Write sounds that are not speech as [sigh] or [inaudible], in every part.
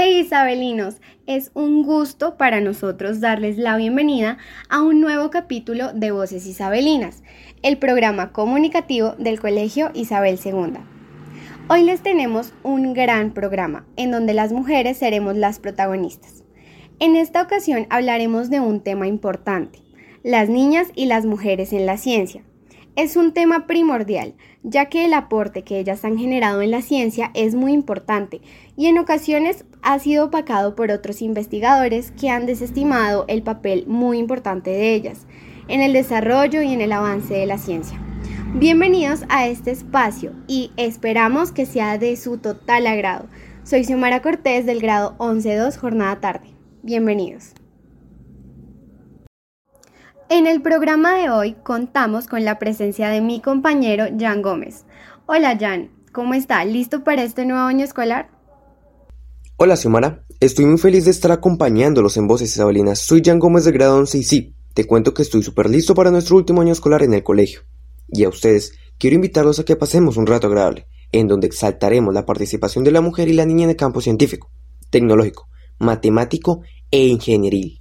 Hey Isabelinos, es un gusto para nosotros darles la bienvenida a un nuevo capítulo de Voces Isabelinas, el programa comunicativo del Colegio Isabel II. Hoy les tenemos un gran programa en donde las mujeres seremos las protagonistas. En esta ocasión hablaremos de un tema importante, las niñas y las mujeres en la ciencia. Es un tema primordial, ya que el aporte que ellas han generado en la ciencia es muy importante y en ocasiones ha sido opacado por otros investigadores que han desestimado el papel muy importante de ellas en el desarrollo y en el avance de la ciencia. Bienvenidos a este espacio y esperamos que sea de su total agrado. Soy Xiomara Cortés del grado 11-2 jornada tarde. Bienvenidos. En el programa de hoy contamos con la presencia de mi compañero Jan Gómez. Hola Jan, ¿cómo está? ¿Listo para este nuevo año escolar? Hola Xiomara, estoy muy feliz de estar acompañándolos en Voces Isabelinas. Soy Jan Gómez de grado 11 y sí, te cuento que estoy súper listo para nuestro último año escolar en el colegio. Y a ustedes, quiero invitarlos a que pasemos un rato agradable, en donde exaltaremos la participación de la mujer y la niña en el campo científico, tecnológico, matemático e ingenieril.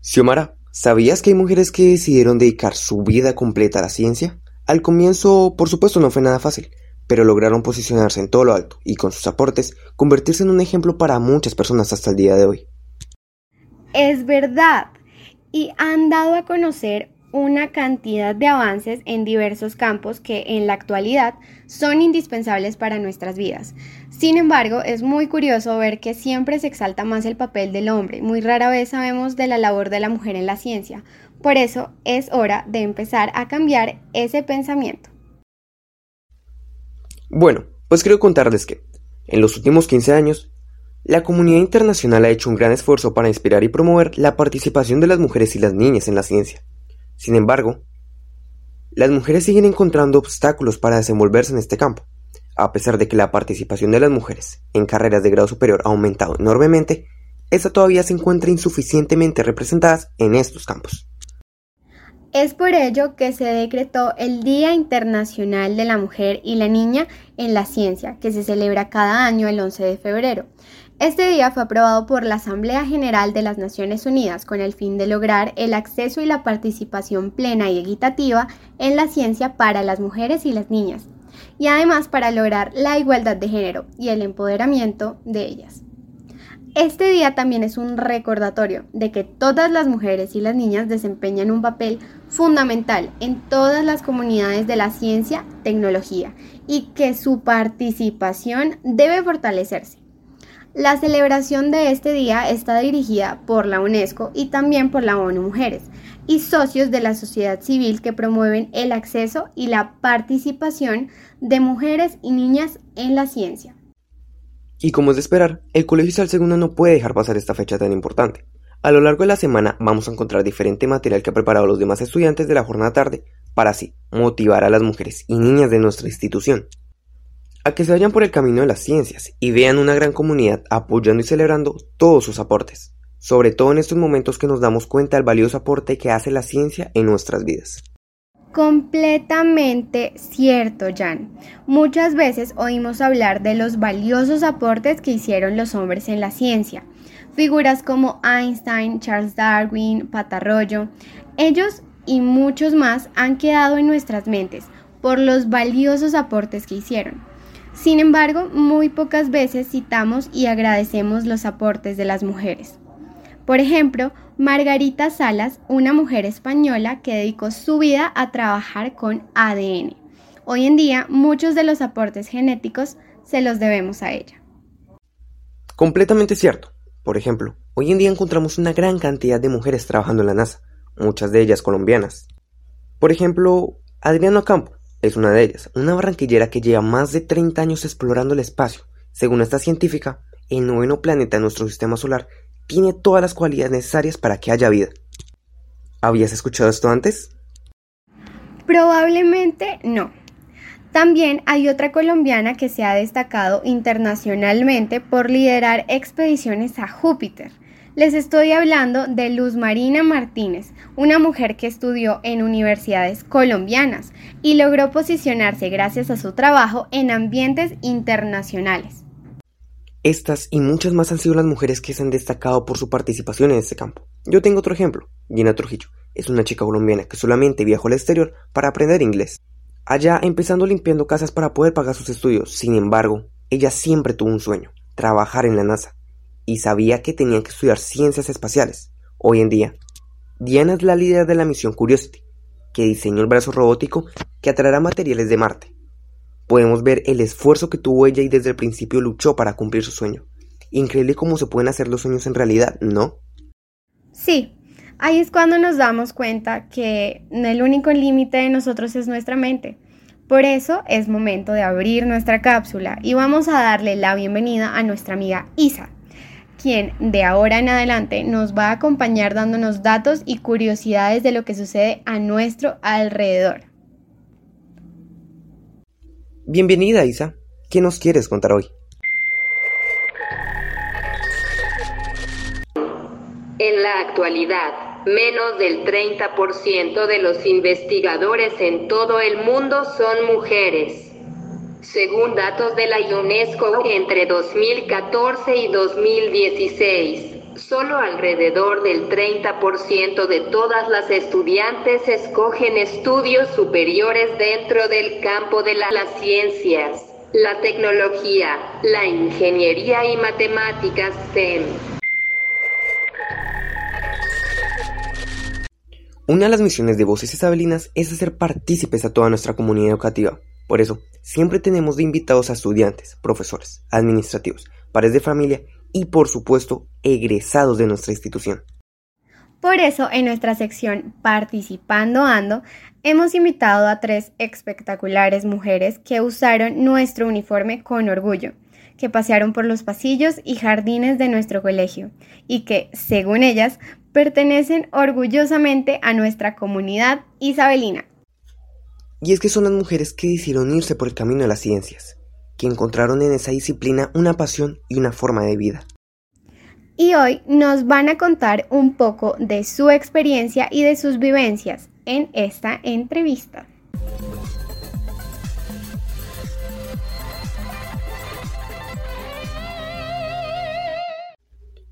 Xiomara, ¿sabías que hay mujeres que decidieron dedicar su vida completa a la ciencia? Al comienzo, por supuesto, no fue nada fácil pero lograron posicionarse en todo lo alto y con sus aportes convertirse en un ejemplo para muchas personas hasta el día de hoy. Es verdad, y han dado a conocer una cantidad de avances en diversos campos que en la actualidad son indispensables para nuestras vidas. Sin embargo, es muy curioso ver que siempre se exalta más el papel del hombre, muy rara vez sabemos de la labor de la mujer en la ciencia. Por eso es hora de empezar a cambiar ese pensamiento. Bueno, pues quiero contarles que, en los últimos 15 años, la comunidad internacional ha hecho un gran esfuerzo para inspirar y promover la participación de las mujeres y las niñas en la ciencia. Sin embargo, las mujeres siguen encontrando obstáculos para desenvolverse en este campo. A pesar de que la participación de las mujeres en carreras de grado superior ha aumentado enormemente, esta todavía se encuentra insuficientemente representadas en estos campos. Es por ello que se decretó el Día Internacional de la Mujer y la Niña en la Ciencia, que se celebra cada año el 11 de febrero. Este día fue aprobado por la Asamblea General de las Naciones Unidas con el fin de lograr el acceso y la participación plena y equitativa en la ciencia para las mujeres y las niñas, y además para lograr la igualdad de género y el empoderamiento de ellas. Este día también es un recordatorio de que todas las mujeres y las niñas desempeñan un papel fundamental en todas las comunidades de la ciencia, tecnología y que su participación debe fortalecerse. La celebración de este día está dirigida por la UNESCO y también por la ONU Mujeres y socios de la sociedad civil que promueven el acceso y la participación de mujeres y niñas en la ciencia. Y como es de esperar, el Colegio Isabel II no puede dejar pasar esta fecha tan importante. A lo largo de la semana vamos a encontrar diferente material que ha preparado los demás estudiantes de la jornada tarde para así motivar a las mujeres y niñas de nuestra institución a que se vayan por el camino de las ciencias y vean una gran comunidad apoyando y celebrando todos sus aportes, sobre todo en estos momentos que nos damos cuenta del valioso aporte que hace la ciencia en nuestras vidas. Completamente cierto, Jan. Muchas veces oímos hablar de los valiosos aportes que hicieron los hombres en la ciencia. Figuras como Einstein, Charles Darwin, Patarroyo, ellos y muchos más han quedado en nuestras mentes por los valiosos aportes que hicieron. Sin embargo, muy pocas veces citamos y agradecemos los aportes de las mujeres. Por ejemplo, Margarita Salas, una mujer española que dedicó su vida a trabajar con ADN. Hoy en día, muchos de los aportes genéticos se los debemos a ella. Completamente cierto. Por ejemplo, hoy en día encontramos una gran cantidad de mujeres trabajando en la NASA, muchas de ellas colombianas. Por ejemplo, Adriana Campo es una de ellas, una barranquillera que lleva más de 30 años explorando el espacio. Según esta científica, el noveno planeta de nuestro sistema solar tiene todas las cualidades necesarias para que haya vida. ¿Habías escuchado esto antes? Probablemente no. También hay otra colombiana que se ha destacado internacionalmente por liderar expediciones a Júpiter. Les estoy hablando de Luz Marina Martínez, una mujer que estudió en universidades colombianas y logró posicionarse gracias a su trabajo en ambientes internacionales. Estas y muchas más han sido las mujeres que se han destacado por su participación en este campo. Yo tengo otro ejemplo, Gina Trujillo. Es una chica colombiana que solamente viajó al exterior para aprender inglés. Allá empezando limpiando casas para poder pagar sus estudios. Sin embargo, ella siempre tuvo un sueño, trabajar en la NASA. Y sabía que tenía que estudiar ciencias espaciales. Hoy en día, Diana es la líder de la misión Curiosity, que diseñó el brazo robótico que atraerá materiales de Marte Podemos ver el esfuerzo que tuvo ella y desde el principio luchó para cumplir su sueño. Increíble cómo se pueden hacer los sueños en realidad, ¿no? Sí, ahí es cuando nos damos cuenta que el único límite de nosotros es nuestra mente. Por eso es momento de abrir nuestra cápsula y vamos a darle la bienvenida a nuestra amiga Isa, quien de ahora en adelante nos va a acompañar dándonos datos y curiosidades de lo que sucede a nuestro alrededor. Bienvenida, Isa. ¿Qué nos quieres contar hoy? En la actualidad, menos del 30% de los investigadores en todo el mundo son mujeres. Según datos de la UNESCO, entre 2014 y 2016, Solo alrededor del 30% de todas las estudiantes escogen estudios superiores dentro del campo de las ciencias, la tecnología, la ingeniería y matemáticas. Una de las misiones de Voces Isabelinas es hacer partícipes a toda nuestra comunidad educativa. Por eso, siempre tenemos de invitados a estudiantes, profesores, administrativos, padres de familia y por supuesto egresados de nuestra institución. Por eso, en nuestra sección Participando Ando, hemos invitado a tres espectaculares mujeres que usaron nuestro uniforme con orgullo, que pasearon por los pasillos y jardines de nuestro colegio y que, según ellas, pertenecen orgullosamente a nuestra comunidad isabelina. Y es que son las mujeres que decidieron irse por el camino de las ciencias, que encontraron en esa disciplina una pasión y una forma de vida. Y hoy nos van a contar un poco de su experiencia y de sus vivencias en esta entrevista.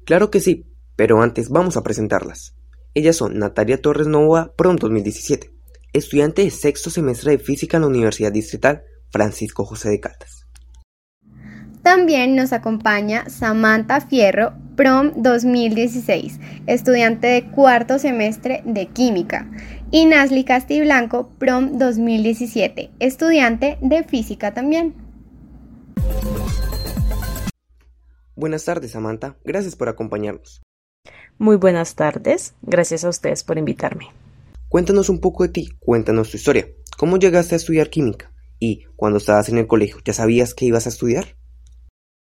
Claro que sí, pero antes vamos a presentarlas. Ellas son Natalia Torres Novoa, PROM 2017, estudiante de sexto semestre de física en la Universidad Distrital Francisco José de Caldas. También nos acompaña Samantha Fierro, PROM 2016, estudiante de cuarto semestre de Química, y Nasli Castiblanco, PROM 2017, estudiante de Física también. Buenas tardes, Samantha. Gracias por acompañarnos. Muy buenas tardes. Gracias a ustedes por invitarme. Cuéntanos un poco de ti, cuéntanos tu historia. ¿Cómo llegaste a estudiar química? Y cuando estabas en el colegio, ¿ya sabías que ibas a estudiar?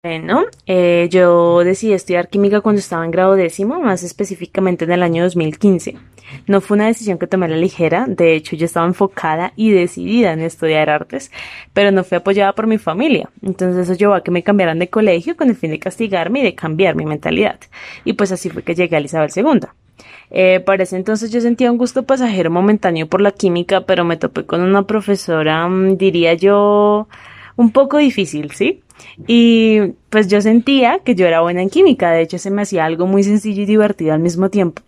Bueno, eh, yo decidí estudiar química cuando estaba en grado décimo, más específicamente en el año 2015. No fue una decisión que tomé a la ligera, de hecho yo estaba enfocada y decidida en estudiar artes, pero no fui apoyada por mi familia. Entonces eso llevó a que me cambiaran de colegio con el fin de castigarme y de cambiar mi mentalidad. Y pues así fue que llegué a Isabel II. Eh, para ese entonces yo sentía un gusto pasajero momentáneo por la química, pero me topé con una profesora, mm, diría yo, un poco difícil, ¿sí? Y pues yo sentía que yo era buena en química, de hecho se me hacía algo muy sencillo y divertido al mismo tiempo,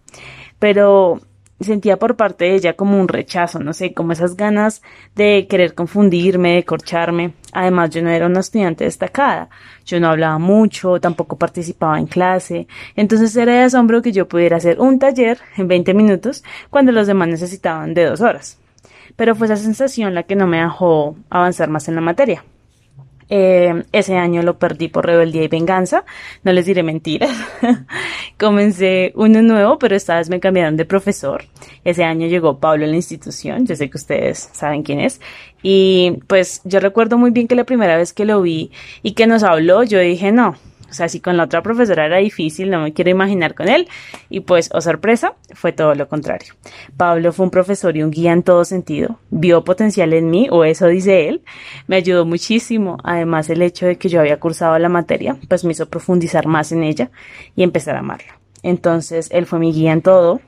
pero sentía por parte de ella como un rechazo, no sé, como esas ganas de querer confundirme, de corcharme. Además, yo no era una estudiante destacada, yo no hablaba mucho, tampoco participaba en clase, entonces era de asombro que yo pudiera hacer un taller en 20 minutos cuando los demás necesitaban de dos horas. Pero fue esa sensación la que no me dejó avanzar más en la materia. Eh, ese año lo perdí por rebeldía y venganza. No les diré mentiras. [laughs] Comencé uno nuevo, pero esta vez me cambiaron de profesor. Ese año llegó Pablo a la institución. Yo sé que ustedes saben quién es. Y pues yo recuerdo muy bien que la primera vez que lo vi y que nos habló, yo dije, no, o sea, si con la otra profesora era difícil, no me quiero imaginar con él. Y pues, oh sorpresa, fue todo lo contrario. Pablo fue un profesor y un guía en todo sentido. Vio potencial en mí, o eso dice él. Me ayudó muchísimo. Además, el hecho de que yo había cursado la materia, pues me hizo profundizar más en ella y empezar a amarla. Entonces, él fue mi guía en todo.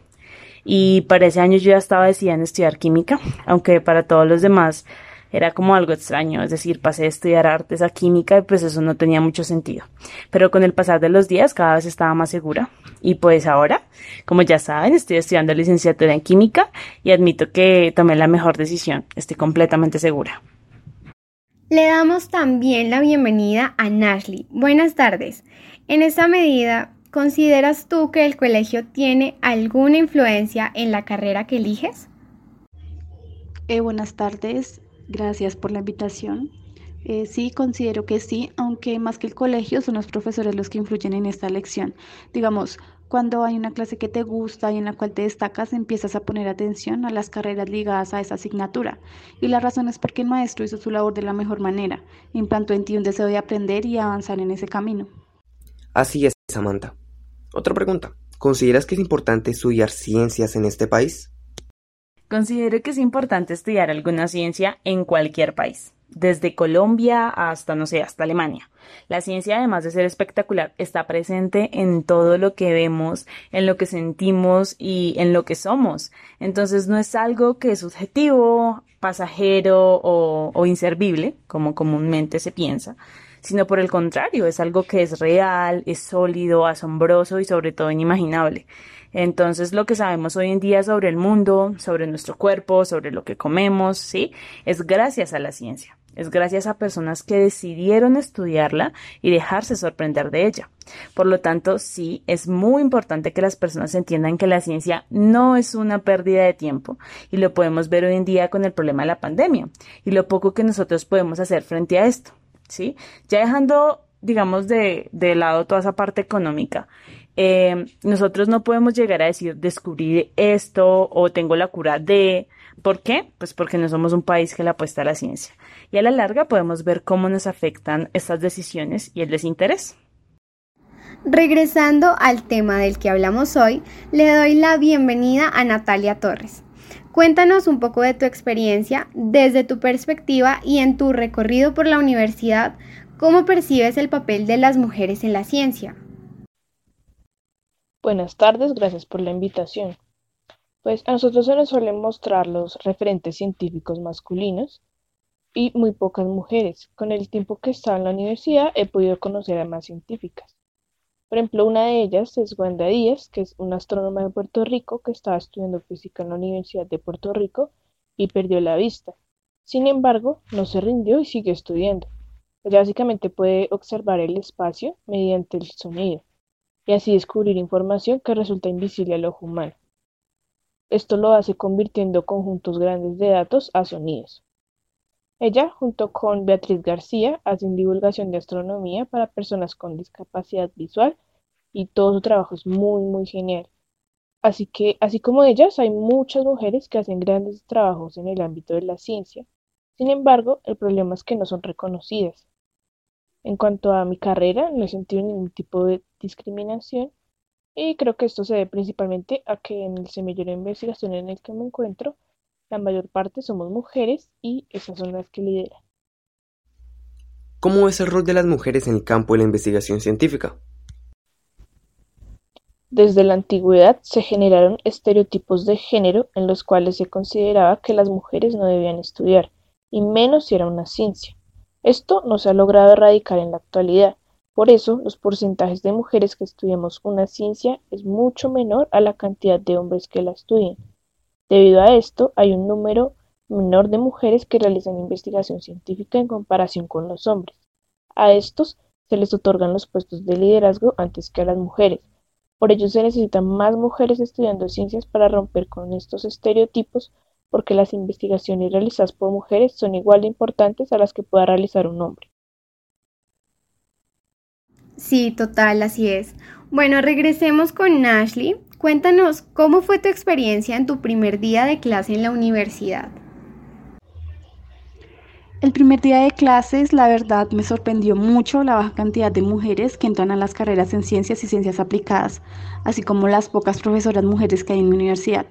Y para ese año yo ya estaba decidida en estudiar química, aunque para todos los demás Era como algo extraño, es decir, pasé a estudiar artes a química y pues eso no tenía mucho sentido. Pero con el pasar de los días cada vez estaba más segura. Y pues ahora, como ya saben, estoy estudiando licenciatura en química y admito que tomé la mejor decisión. Estoy completamente segura. Le damos también la bienvenida a Nashley. Buenas tardes. En esta medida, ¿consideras tú que el colegio tiene alguna influencia en la carrera que eliges? Eh, buenas tardes, gracias por la invitación. Eh, sí, considero que sí, aunque más que el colegio son los profesores los que influyen en esta elección. Digamos, cuando hay una clase que te gusta y en la cual te destacas, empiezas a poner atención a las carreras ligadas a esa asignatura. Y la razón es porque el maestro hizo su labor de la mejor manera, implantó en ti un deseo de aprender y avanzar en ese camino. Así es, Samantha. Otra pregunta. ¿Consideras que es importante estudiar ciencias en este país? Considero que es importante estudiar alguna ciencia en cualquier país, desde Colombia hasta, no sé, hasta Alemania. La ciencia, además de ser espectacular, está presente en todo lo que vemos, en lo que sentimos y en lo que somos. Entonces no es algo que es subjetivo, pasajero o, o inservible, como comúnmente se piensa, sino por el contrario, es algo que es real, es sólido, asombroso y sobre todo inimaginable. Entonces, lo que sabemos hoy en día sobre el mundo, sobre nuestro cuerpo, sobre lo que comemos, ¿sí? Es gracias a la ciencia. Es gracias a personas que decidieron estudiarla y dejarse sorprender de ella. Por lo tanto, sí, es muy importante que las personas entiendan que la ciencia no es una pérdida de tiempo y lo podemos ver hoy en día con el problema de la pandemia y lo poco que nosotros podemos hacer frente a esto, ¿sí? Ya dejando, digamos, de, de lado toda esa parte económica eh, nosotros no podemos llegar a decir descubrir esto o tengo la cura de. ¿Por qué? Pues porque no somos un país que le apuesta a la ciencia. Y a la larga podemos ver cómo nos afectan estas decisiones y el desinterés. Regresando al tema del que hablamos hoy, le doy la bienvenida a Natalia Torres. Cuéntanos un poco de tu experiencia desde tu perspectiva y en tu recorrido por la universidad, ¿cómo percibes el papel de las mujeres en la ciencia? Buenas tardes, gracias por la invitación. Pues a nosotros se nos suelen mostrar los referentes científicos masculinos y muy pocas mujeres. Con el tiempo que estaba en la universidad he podido conocer a más científicas. Por ejemplo, una de ellas es Wanda Díaz, que es una astrónoma de Puerto Rico que estaba estudiando física en la Universidad de Puerto Rico y perdió la vista. Sin embargo, no se rindió y sigue estudiando. Ella básicamente puede observar el espacio mediante el sonido y así descubrir información que resulta invisible al ojo humano. Esto lo hace convirtiendo conjuntos grandes de datos a sonidos. Ella, junto con Beatriz García, hacen divulgación de astronomía para personas con discapacidad visual y todo su trabajo es muy, muy genial. Así que, así como ellas, hay muchas mujeres que hacen grandes trabajos en el ámbito de la ciencia. Sin embargo, el problema es que no son reconocidas. En cuanto a mi carrera, no he sentido ningún tipo de discriminación y creo que esto se debe principalmente a que en el semillero de investigación en el que me encuentro, la mayor parte somos mujeres y esas son las que lideran. ¿Cómo es el rol de las mujeres en el campo de la investigación científica? Desde la antigüedad se generaron estereotipos de género en los cuales se consideraba que las mujeres no debían estudiar, y menos si era una ciencia. Esto no se ha logrado erradicar en la actualidad, por eso los porcentajes de mujeres que estudiamos una ciencia es mucho menor a la cantidad de hombres que la estudian. Debido a esto, hay un número menor de mujeres que realizan investigación científica en comparación con los hombres. A estos se les otorgan los puestos de liderazgo antes que a las mujeres. Por ello se necesitan más mujeres estudiando ciencias para romper con estos estereotipos porque las investigaciones realizadas por mujeres son igual de importantes a las que pueda realizar un hombre. Sí, total, así es. Bueno, regresemos con Ashley. Cuéntanos, ¿cómo fue tu experiencia en tu primer día de clase en la universidad? El primer día de clases, la verdad, me sorprendió mucho la baja cantidad de mujeres que entran a las carreras en ciencias y ciencias aplicadas, así como las pocas profesoras mujeres que hay en mi universidad.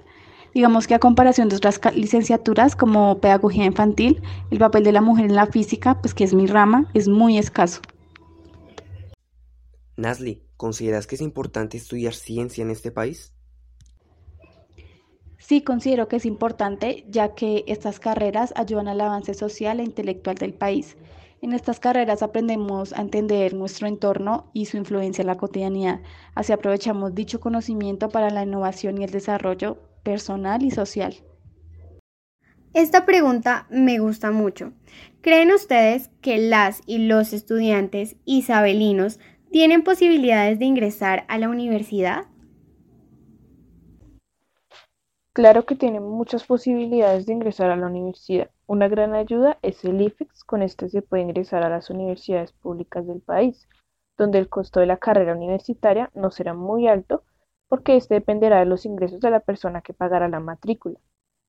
Digamos que a comparación de otras licenciaturas como pedagogía infantil, el papel de la mujer en la física, pues que es mi rama, es muy escaso. Nasli, ¿consideras que es importante estudiar ciencia en este país? Sí considero que es importante, ya que estas carreras ayudan al avance social e intelectual del país. En estas carreras aprendemos a entender nuestro entorno y su influencia en la cotidianidad. Así aprovechamos dicho conocimiento para la innovación y el desarrollo personal y social. Esta pregunta me gusta mucho. ¿Creen ustedes que las y los estudiantes isabelinos tienen posibilidades de ingresar a la universidad? Claro que tienen muchas posibilidades de ingresar a la universidad. Una gran ayuda es el IFEX, con este se puede ingresar a las universidades públicas del país, donde el costo de la carrera universitaria no será muy alto porque este dependerá de los ingresos de la persona que pagará la matrícula.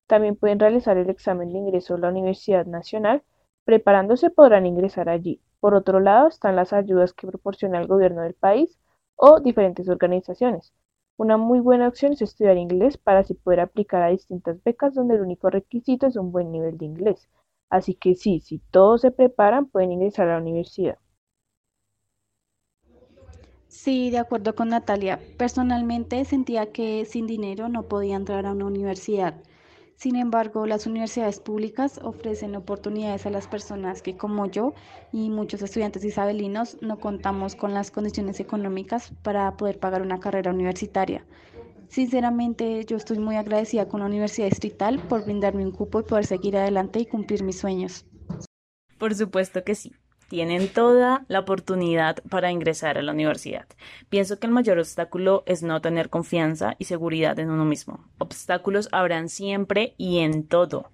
También pueden realizar el examen de ingreso a la Universidad Nacional, preparándose podrán ingresar allí. Por otro lado están las ayudas que proporciona el gobierno del país o diferentes organizaciones, una muy buena opción es estudiar inglés para así poder aplicar a distintas becas donde el único requisito es un buen nivel de inglés. Así que sí, si todos se preparan, pueden ingresar a la universidad. Sí, de acuerdo con Natalia. Personalmente sentía que sin dinero no podía entrar a una universidad. Sin embargo, las universidades públicas ofrecen oportunidades a las personas que, como yo y muchos estudiantes isabelinos, no contamos con las condiciones económicas para poder pagar una carrera universitaria. Sinceramente, yo estoy muy agradecida con la Universidad Distrital por brindarme un cupo y poder seguir adelante y cumplir mis sueños. Por supuesto que sí tienen toda la oportunidad para ingresar a la universidad. Pienso que el mayor obstáculo es no tener confianza y seguridad en uno mismo. Obstáculos habrán siempre y en todo,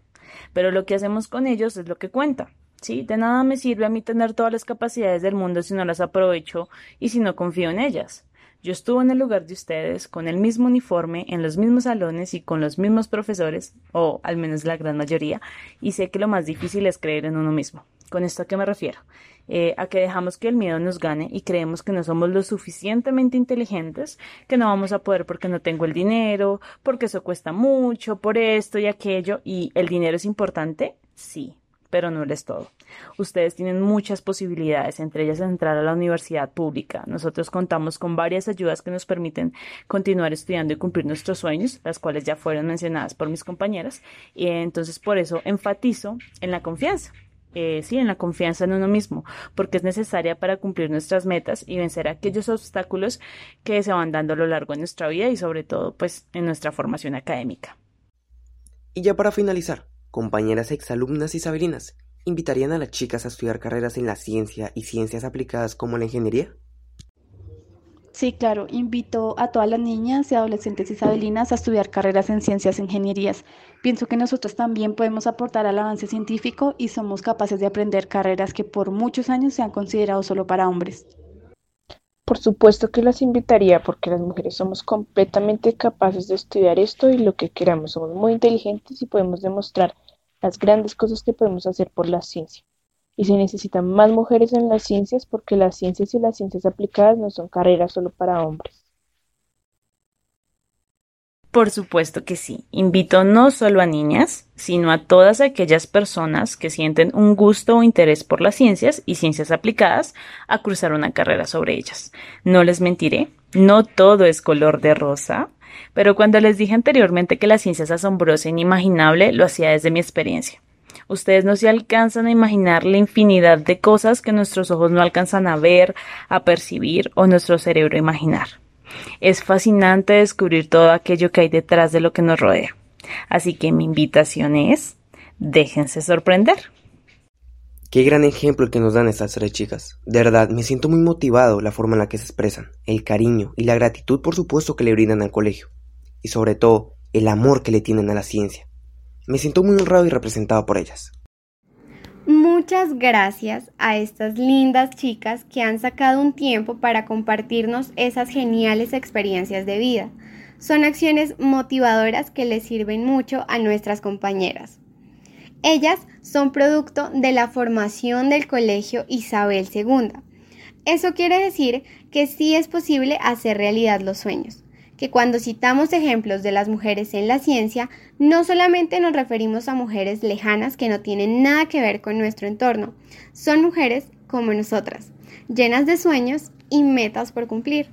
pero lo que hacemos con ellos es lo que cuenta. Sí, de nada me sirve a mí tener todas las capacidades del mundo si no las aprovecho y si no confío en ellas. Yo estuve en el lugar de ustedes, con el mismo uniforme, en los mismos salones y con los mismos profesores, o al menos la gran mayoría, y sé que lo más difícil es creer en uno mismo. ¿Con esto a qué me refiero? Eh, a que dejamos que el miedo nos gane y creemos que no somos lo suficientemente inteligentes, que no vamos a poder porque no tengo el dinero, porque eso cuesta mucho, por esto y aquello, y el dinero es importante, sí, pero no es todo. Ustedes tienen muchas posibilidades, entre ellas entrar a la universidad pública. Nosotros contamos con varias ayudas que nos permiten continuar estudiando y cumplir nuestros sueños, las cuales ya fueron mencionadas por mis compañeras, y entonces por eso enfatizo en la confianza eh, sí, en la confianza en uno mismo, porque es necesaria para cumplir nuestras metas y vencer aquellos obstáculos que se van dando a lo largo de nuestra vida y sobre todo pues en nuestra formación académica. Y ya para finalizar, compañeras exalumnas y saberinas, ¿invitarían a las chicas a estudiar carreras en la ciencia y ciencias aplicadas como la ingeniería? Sí, claro, invito a todas las niñas y adolescentes isabelinas a estudiar carreras en ciencias e ingenierías. Pienso que nosotros también podemos aportar al avance científico y somos capaces de aprender carreras que por muchos años se han considerado solo para hombres. Por supuesto que las invitaría porque las mujeres somos completamente capaces de estudiar esto y lo que queramos. Somos muy inteligentes y podemos demostrar las grandes cosas que podemos hacer por la ciencia y se necesitan más mujeres en las ciencias porque las ciencias y las ciencias aplicadas no son carreras solo para hombres. Por supuesto que sí. Invito no solo a niñas, sino a todas aquellas personas que sienten un gusto o interés por las ciencias y ciencias aplicadas a cruzar una carrera sobre ellas. No les mentiré, no todo es color de rosa, pero cuando les dije anteriormente que la ciencia es asombrosa e inimaginable, lo hacía desde mi experiencia. Ustedes no se alcanzan a imaginar la infinidad de cosas que nuestros ojos no alcanzan a ver, a percibir o nuestro cerebro a imaginar. Es fascinante descubrir todo aquello que hay detrás de lo que nos rodea. Así que mi invitación es, déjense sorprender. Qué gran ejemplo el que nos dan estas tres chicas. De verdad, me siento muy motivado la forma en la que se expresan, el cariño y la gratitud por supuesto que le brindan al colegio. Y sobre todo, el amor que le tienen a la ciencia. Me siento muy honrado y representado por ellas. Muchas gracias a estas lindas chicas que han sacado un tiempo para compartirnos esas geniales experiencias de vida. Son acciones motivadoras que les sirven mucho a nuestras compañeras. Ellas son producto de la formación del Colegio Isabel II. Eso quiere decir que sí es posible hacer realidad los sueños que cuando citamos ejemplos de las mujeres en la ciencia, no solamente nos referimos a mujeres lejanas que no tienen nada que ver con nuestro entorno, son mujeres como nosotras, llenas de sueños y metas por cumplir.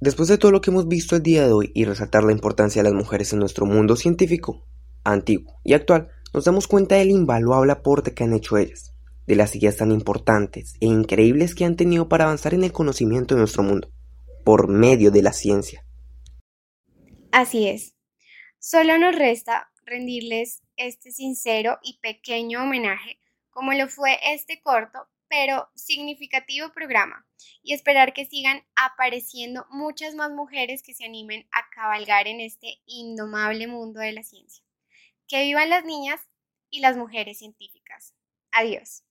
Después de todo lo que hemos visto el día de hoy y resaltar la importancia de las mujeres en nuestro mundo científico, antiguo y actual, nos damos cuenta del invaluable aporte que han hecho ellas, de las ideas tan importantes e increíbles que han tenido para avanzar en el conocimiento de nuestro mundo, por medio de la ciencia. Así es. Solo nos resta rendirles este sincero y pequeño homenaje, como lo fue este corto pero significativo programa y esperar que sigan apareciendo muchas más mujeres que se animen a cabalgar en este indomable mundo de la ciencia. Que vivan las niñas y las mujeres científicas. Adiós.